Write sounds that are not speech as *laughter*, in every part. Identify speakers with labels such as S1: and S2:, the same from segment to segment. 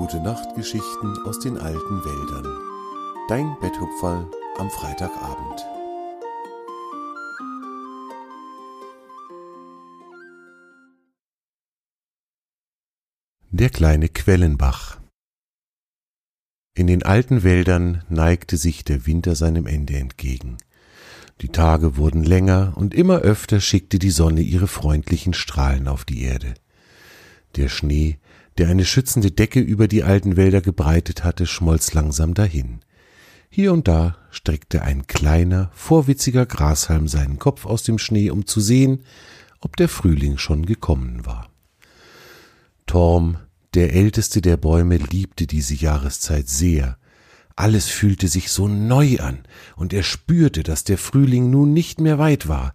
S1: Gute Nachtgeschichten aus den alten Wäldern. Dein Betthupferl am Freitagabend. Der kleine Quellenbach. In den alten Wäldern neigte sich der Winter seinem Ende entgegen. Die Tage wurden länger und immer öfter schickte die Sonne ihre freundlichen Strahlen auf die Erde. Der Schnee der eine schützende Decke über die alten Wälder gebreitet hatte, schmolz langsam dahin. Hier und da streckte ein kleiner, vorwitziger Grashalm seinen Kopf aus dem Schnee, um zu sehen, ob der Frühling schon gekommen war. Torm, der älteste der Bäume, liebte diese Jahreszeit sehr. Alles fühlte sich so neu an, und er spürte, dass der Frühling nun nicht mehr weit war.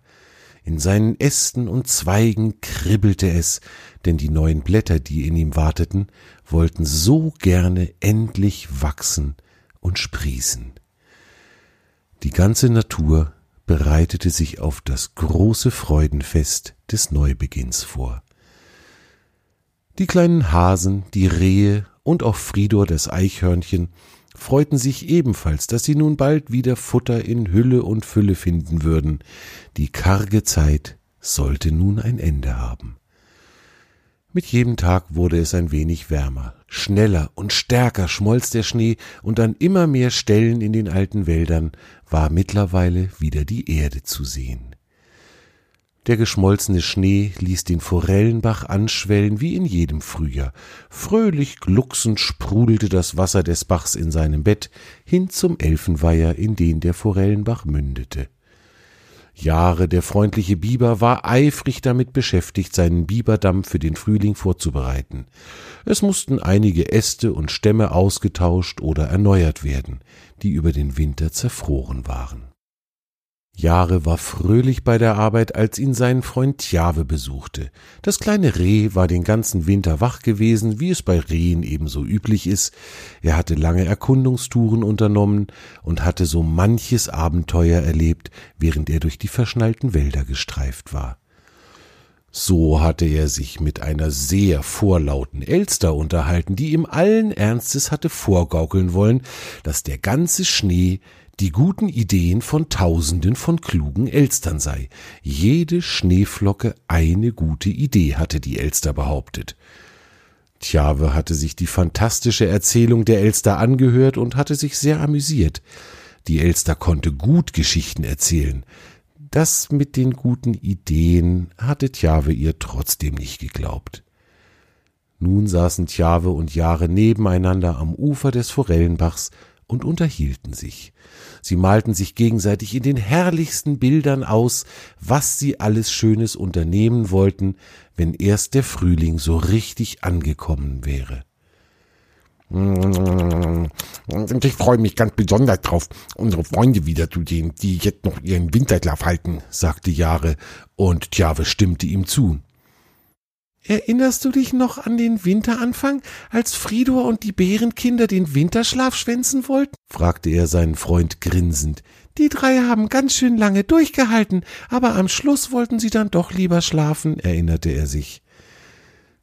S1: In seinen Ästen und Zweigen kribbelte es, denn die neuen Blätter, die in ihm warteten, wollten so gerne endlich wachsen und sprießen. Die ganze Natur bereitete sich auf das große Freudenfest des Neubeginns vor. Die kleinen Hasen, die Rehe und auch Fridor das Eichhörnchen freuten sich ebenfalls, dass sie nun bald wieder Futter in Hülle und Fülle finden würden. Die karge Zeit sollte nun ein Ende haben. Mit jedem Tag wurde es ein wenig wärmer. Schneller und stärker schmolz der Schnee, und an immer mehr Stellen in den alten Wäldern war mittlerweile wieder die Erde zu sehen. Der geschmolzene Schnee ließ den Forellenbach anschwellen wie in jedem Frühjahr. Fröhlich glucksend sprudelte das Wasser des Bachs in seinem Bett hin zum Elfenweiher, in den der Forellenbach mündete. Jahre der freundliche Biber war eifrig damit beschäftigt, seinen Biberdamm für den Frühling vorzubereiten. Es mussten einige Äste und Stämme ausgetauscht oder erneuert werden, die über den Winter zerfroren waren. Jahre war fröhlich bei der Arbeit, als ihn sein Freund Tjave besuchte. Das kleine Reh war den ganzen Winter wach gewesen, wie es bei Rehen ebenso üblich ist. Er hatte lange Erkundungstouren unternommen und hatte so manches Abenteuer erlebt, während er durch die verschnallten Wälder gestreift war. So hatte er sich mit einer sehr vorlauten Elster unterhalten, die ihm allen Ernstes hatte vorgaukeln wollen, dass der ganze Schnee die guten Ideen von Tausenden von klugen Elstern sei. Jede Schneeflocke eine gute Idee, hatte die Elster behauptet. Tjawe hatte sich die fantastische Erzählung der Elster angehört und hatte sich sehr amüsiert. Die Elster konnte gut Geschichten erzählen. Das mit den guten Ideen hatte Tjawe ihr trotzdem nicht geglaubt. Nun saßen Tjawe und Jahre nebeneinander am Ufer des Forellenbachs und unterhielten sich. Sie malten sich gegenseitig in den herrlichsten Bildern aus, was sie alles Schönes unternehmen wollten, wenn erst der Frühling so richtig angekommen wäre.
S2: Und ich freue mich ganz besonders drauf, unsere Freunde wiederzusehen, die jetzt noch ihren Winterschlaf halten, sagte Jahre, und Tjave stimmte ihm zu.
S3: Erinnerst du dich noch an den Winteranfang, als Fridor und die Bärenkinder den Winterschlaf schwänzen wollten? fragte er seinen Freund grinsend. Die drei haben ganz schön lange durchgehalten, aber am Schluss wollten sie dann doch lieber schlafen, erinnerte er sich.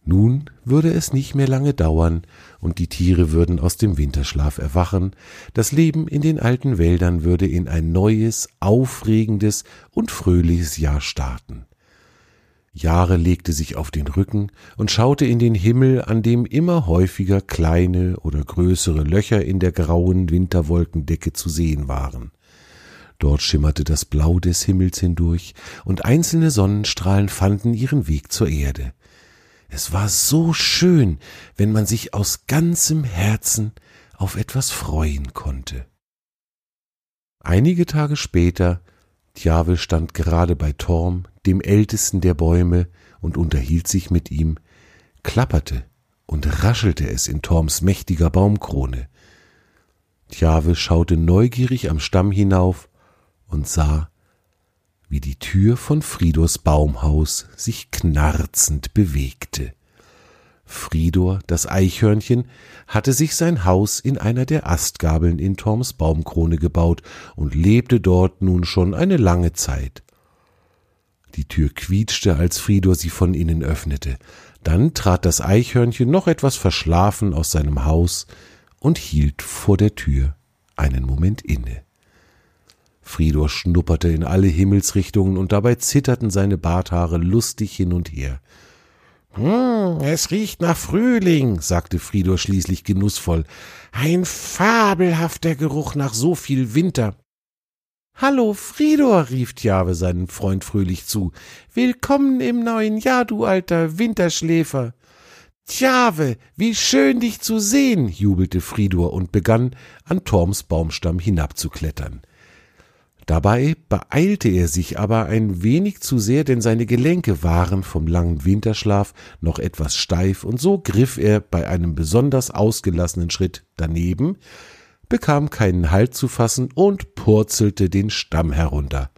S1: Nun würde es nicht mehr lange dauern, und die Tiere würden aus dem Winterschlaf erwachen, das Leben in den alten Wäldern würde in ein neues, aufregendes und fröhliches Jahr starten. Jahre legte sich auf den Rücken und schaute in den Himmel, an dem immer häufiger kleine oder größere Löcher in der grauen Winterwolkendecke zu sehen waren. Dort schimmerte das Blau des Himmels hindurch, und einzelne Sonnenstrahlen fanden ihren Weg zur Erde. Es war so schön, wenn man sich aus ganzem Herzen auf etwas freuen konnte. Einige Tage später Tjave stand gerade bei Torm, dem ältesten der Bäume, und unterhielt sich mit ihm, klapperte und raschelte es in Torms mächtiger Baumkrone. Tjave schaute neugierig am Stamm hinauf und sah, wie die Tür von Fridors Baumhaus sich knarzend bewegte. Fridor, das Eichhörnchen, hatte sich sein Haus in einer der Astgabeln in Torms Baumkrone gebaut und lebte dort nun schon eine lange Zeit. Die Tür quietschte, als Fridor sie von innen öffnete. Dann trat das Eichhörnchen noch etwas verschlafen aus seinem Haus und hielt vor der Tür einen Moment inne. Fridor schnupperte in alle Himmelsrichtungen und dabei zitterten seine Barthaare lustig hin und her.
S2: Hm, es riecht nach Frühling, sagte Fridor schließlich genussvoll. Ein fabelhafter Geruch nach so viel Winter.
S3: Hallo, Fridor, rief Tjave seinem Freund fröhlich zu. Willkommen im neuen Jahr, du alter Winterschläfer.
S2: Tjave, wie schön dich zu sehen, jubelte Fridor und begann, an Torms Baumstamm hinabzuklettern. Dabei beeilte er sich aber ein wenig zu sehr, denn seine Gelenke waren vom langen Winterschlaf noch etwas steif, und so griff er bei einem besonders ausgelassenen Schritt daneben, bekam keinen Halt zu fassen und purzelte den Stamm herunter.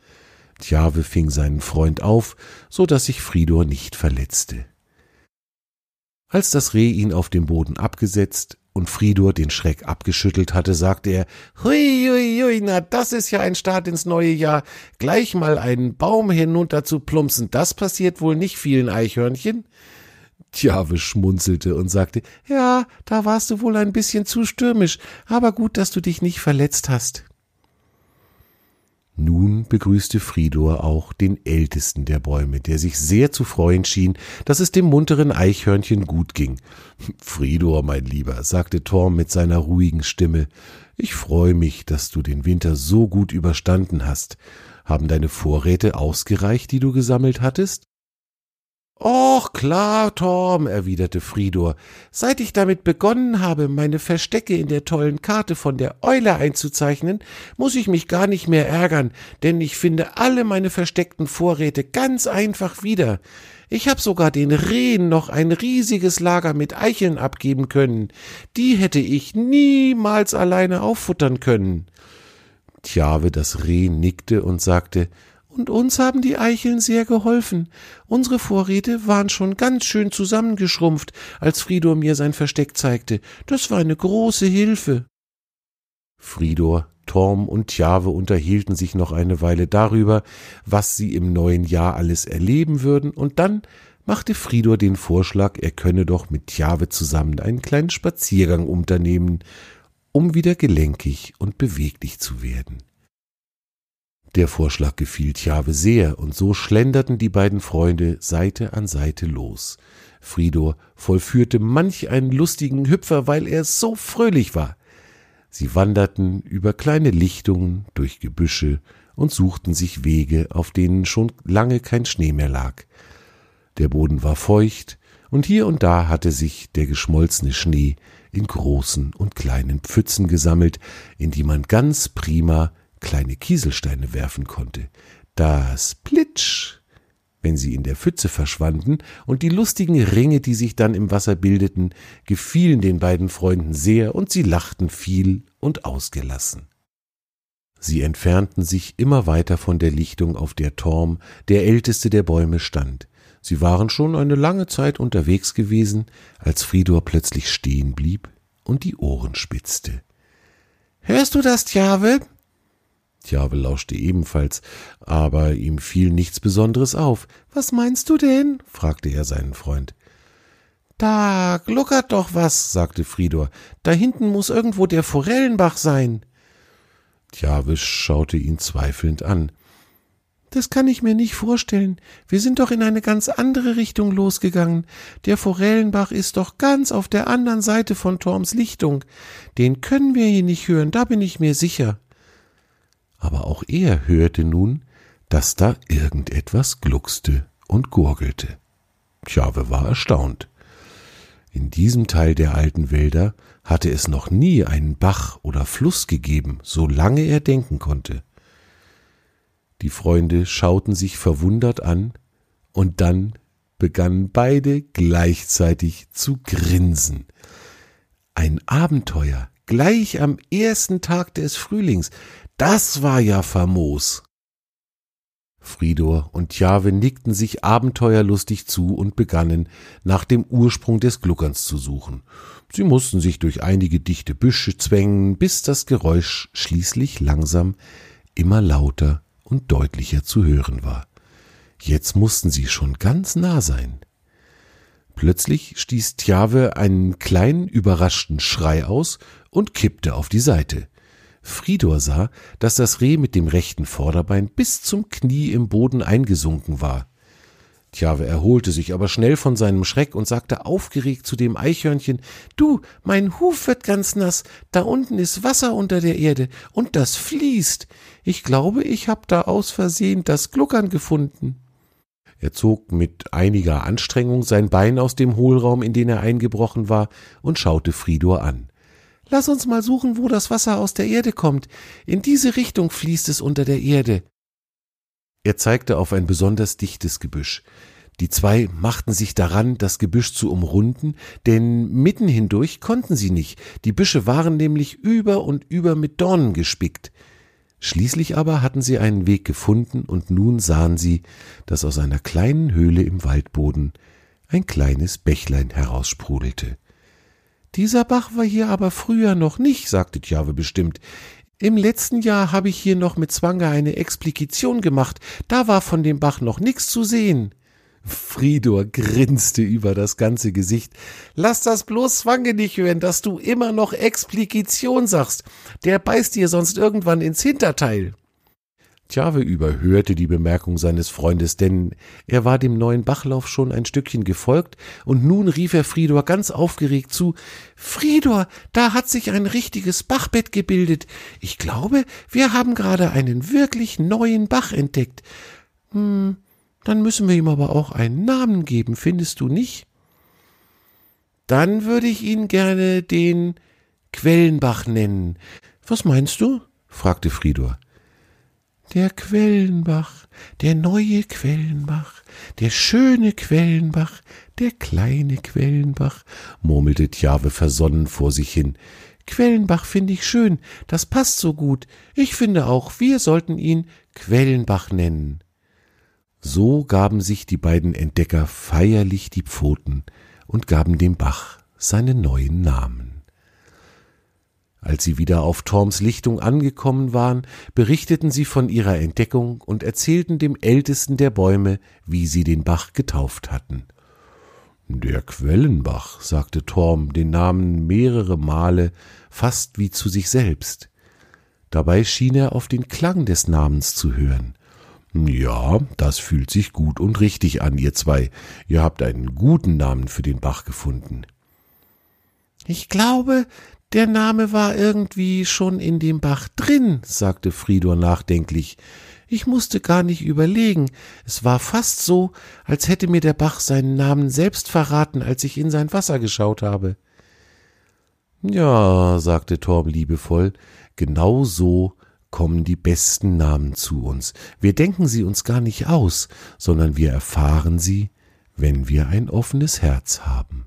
S2: Tjave fing seinen Freund auf, so dass sich Fridor nicht verletzte. Als das Reh ihn auf dem Boden abgesetzt, und Fridor den Schreck abgeschüttelt hatte, sagte er, Hui, hui, hui, na, das ist ja ein Start ins neue Jahr. Gleich mal einen Baum hinunter zu plumpsen, das passiert wohl nicht vielen Eichhörnchen. Tjave schmunzelte und sagte, ja, da warst du wohl ein bisschen zu stürmisch, aber gut, dass du dich nicht verletzt hast. Nun begrüßte Fridor auch den ältesten der Bäume, der sich sehr zu freuen schien, dass es dem munteren Eichhörnchen gut ging. *laughs* Fridor, mein Lieber, sagte Torm mit seiner ruhigen Stimme, ich freue mich, dass du den Winter so gut überstanden hast. Haben deine Vorräte ausgereicht, die du gesammelt hattest? Och, klar, Torm, erwiderte Fridor. Seit ich damit begonnen habe, meine Verstecke in der tollen Karte von der Eule einzuzeichnen, muss ich mich gar nicht mehr ärgern, denn ich finde alle meine versteckten Vorräte ganz einfach wieder. Ich habe sogar den Rehen noch ein riesiges Lager mit Eicheln abgeben können. Die hätte ich niemals alleine auffuttern können. Tjave das Reh nickte und sagte, und uns haben die Eicheln sehr geholfen. Unsere Vorräte waren schon ganz schön zusammengeschrumpft, als Fridor mir sein Versteck zeigte. Das war eine große Hilfe. Fridor, Torm und Tjave unterhielten sich noch eine Weile darüber, was sie im neuen Jahr alles erleben würden, und dann machte Fridor den Vorschlag, er könne doch mit Tjave zusammen einen kleinen Spaziergang unternehmen, um wieder gelenkig und beweglich zu werden. Der Vorschlag gefiel Tjave sehr, und so schlenderten die beiden Freunde Seite an Seite los. Fridor vollführte manch einen lustigen Hüpfer, weil er so fröhlich war. Sie wanderten über kleine Lichtungen, durch Gebüsche und suchten sich Wege, auf denen schon lange kein Schnee mehr lag. Der Boden war feucht, und hier und da hatte sich der geschmolzene Schnee in großen und kleinen Pfützen gesammelt, in die man ganz prima kleine Kieselsteine werfen konnte. Das Plitsch, wenn sie in der Pfütze verschwanden, und die lustigen Ringe, die sich dann im Wasser bildeten, gefielen den beiden Freunden sehr, und sie lachten viel und ausgelassen. Sie entfernten sich immer weiter von der Lichtung, auf der Torm, der älteste der Bäume, stand. Sie waren schon eine lange Zeit unterwegs gewesen, als Fridor plötzlich stehen blieb und die Ohren spitzte. Hörst du das, Tjave? Tjave lauschte ebenfalls, aber ihm fiel nichts Besonderes auf. Was meinst du denn? fragte er seinen Freund. Da gluckert doch was, sagte Fridor. Da hinten muss irgendwo der Forellenbach sein. Tjave schaute ihn zweifelnd an. Das kann ich mir nicht vorstellen. Wir sind doch in eine ganz andere Richtung losgegangen. Der Forellenbach ist doch ganz auf der anderen Seite von Torms Lichtung. Den können wir hier nicht hören, da bin ich mir sicher aber auch er hörte nun, dass da irgendetwas gluckste und gurgelte. Tjave war erstaunt. In diesem Teil der alten Wälder hatte es noch nie einen Bach oder Fluss gegeben, solange er denken konnte. Die Freunde schauten sich verwundert an, und dann begannen beide gleichzeitig zu grinsen. Ein Abenteuer, gleich am ersten Tag des Frühlings, das war ja famos. Fridor und Tjave nickten sich abenteuerlustig zu und begannen, nach dem Ursprung des Gluckerns zu suchen. Sie mussten sich durch einige dichte Büsche zwängen, bis das Geräusch schließlich langsam immer lauter und deutlicher zu hören war. Jetzt mussten sie schon ganz nah sein. Plötzlich stieß Tjave einen kleinen überraschten Schrei aus und kippte auf die Seite. Fridor sah, dass das Reh mit dem rechten Vorderbein bis zum Knie im Boden eingesunken war. Tjave erholte sich aber schnell von seinem Schreck und sagte aufgeregt zu dem Eichhörnchen Du, mein Huf wird ganz nass, da unten ist Wasser unter der Erde, und das fließt. Ich glaube, ich hab da aus Versehen das Gluckern gefunden. Er zog mit einiger Anstrengung sein Bein aus dem Hohlraum, in den er eingebrochen war, und schaute Fridor an. Lass uns mal suchen, wo das Wasser aus der Erde kommt. In diese Richtung fließt es unter der Erde. Er zeigte auf ein besonders dichtes Gebüsch. Die zwei machten sich daran, das Gebüsch zu umrunden, denn mitten hindurch konnten sie nicht, die Büsche waren nämlich über und über mit Dornen gespickt. Schließlich aber hatten sie einen Weg gefunden, und nun sahen sie, dass aus einer kleinen Höhle im Waldboden ein kleines Bächlein heraussprudelte. Dieser Bach war hier aber früher noch nicht, sagte Tjave bestimmt. Im letzten Jahr habe ich hier noch mit Zwanger eine Explikition gemacht, da war von dem Bach noch nichts zu sehen. Fridor grinste über das ganze Gesicht. Lass das bloß Zwange nicht hören, dass du immer noch Explikition sagst. Der beißt dir sonst irgendwann ins Hinterteil. Tjave überhörte die Bemerkung seines Freundes, denn er war dem neuen Bachlauf schon ein Stückchen gefolgt, und nun rief er Fridor ganz aufgeregt zu Fridor, da hat sich ein richtiges Bachbett gebildet. Ich glaube, wir haben gerade einen wirklich neuen Bach entdeckt. Hm, dann müssen wir ihm aber auch einen Namen geben, findest du nicht? Dann würde ich ihn gerne den Quellenbach nennen. Was meinst du? fragte Fridor. Der Quellenbach, der neue Quellenbach, der schöne Quellenbach, der kleine Quellenbach, murmelte Tjave versonnen vor sich hin. Quellenbach finde ich schön, das passt so gut. Ich finde auch, wir sollten ihn Quellenbach nennen. So gaben sich die beiden Entdecker feierlich die Pfoten und gaben dem Bach seinen neuen Namen. Als sie wieder auf Torms Lichtung angekommen waren, berichteten sie von ihrer Entdeckung und erzählten dem ältesten der Bäume, wie sie den Bach getauft hatten. Der Quellenbach, sagte Torm den Namen mehrere Male, fast wie zu sich selbst. Dabei schien er auf den Klang des Namens zu hören. Ja, das fühlt sich gut und richtig an, ihr zwei. Ihr habt einen guten Namen für den Bach gefunden. Ich glaube, der Name war irgendwie schon in dem Bach drin, sagte Fridor nachdenklich. Ich musste gar nicht überlegen. Es war fast so, als hätte mir der Bach seinen Namen selbst verraten, als ich in sein Wasser geschaut habe. Ja, sagte Torm liebevoll, genau so kommen die besten Namen zu uns. Wir denken sie uns gar nicht aus, sondern wir erfahren sie, wenn wir ein offenes Herz haben.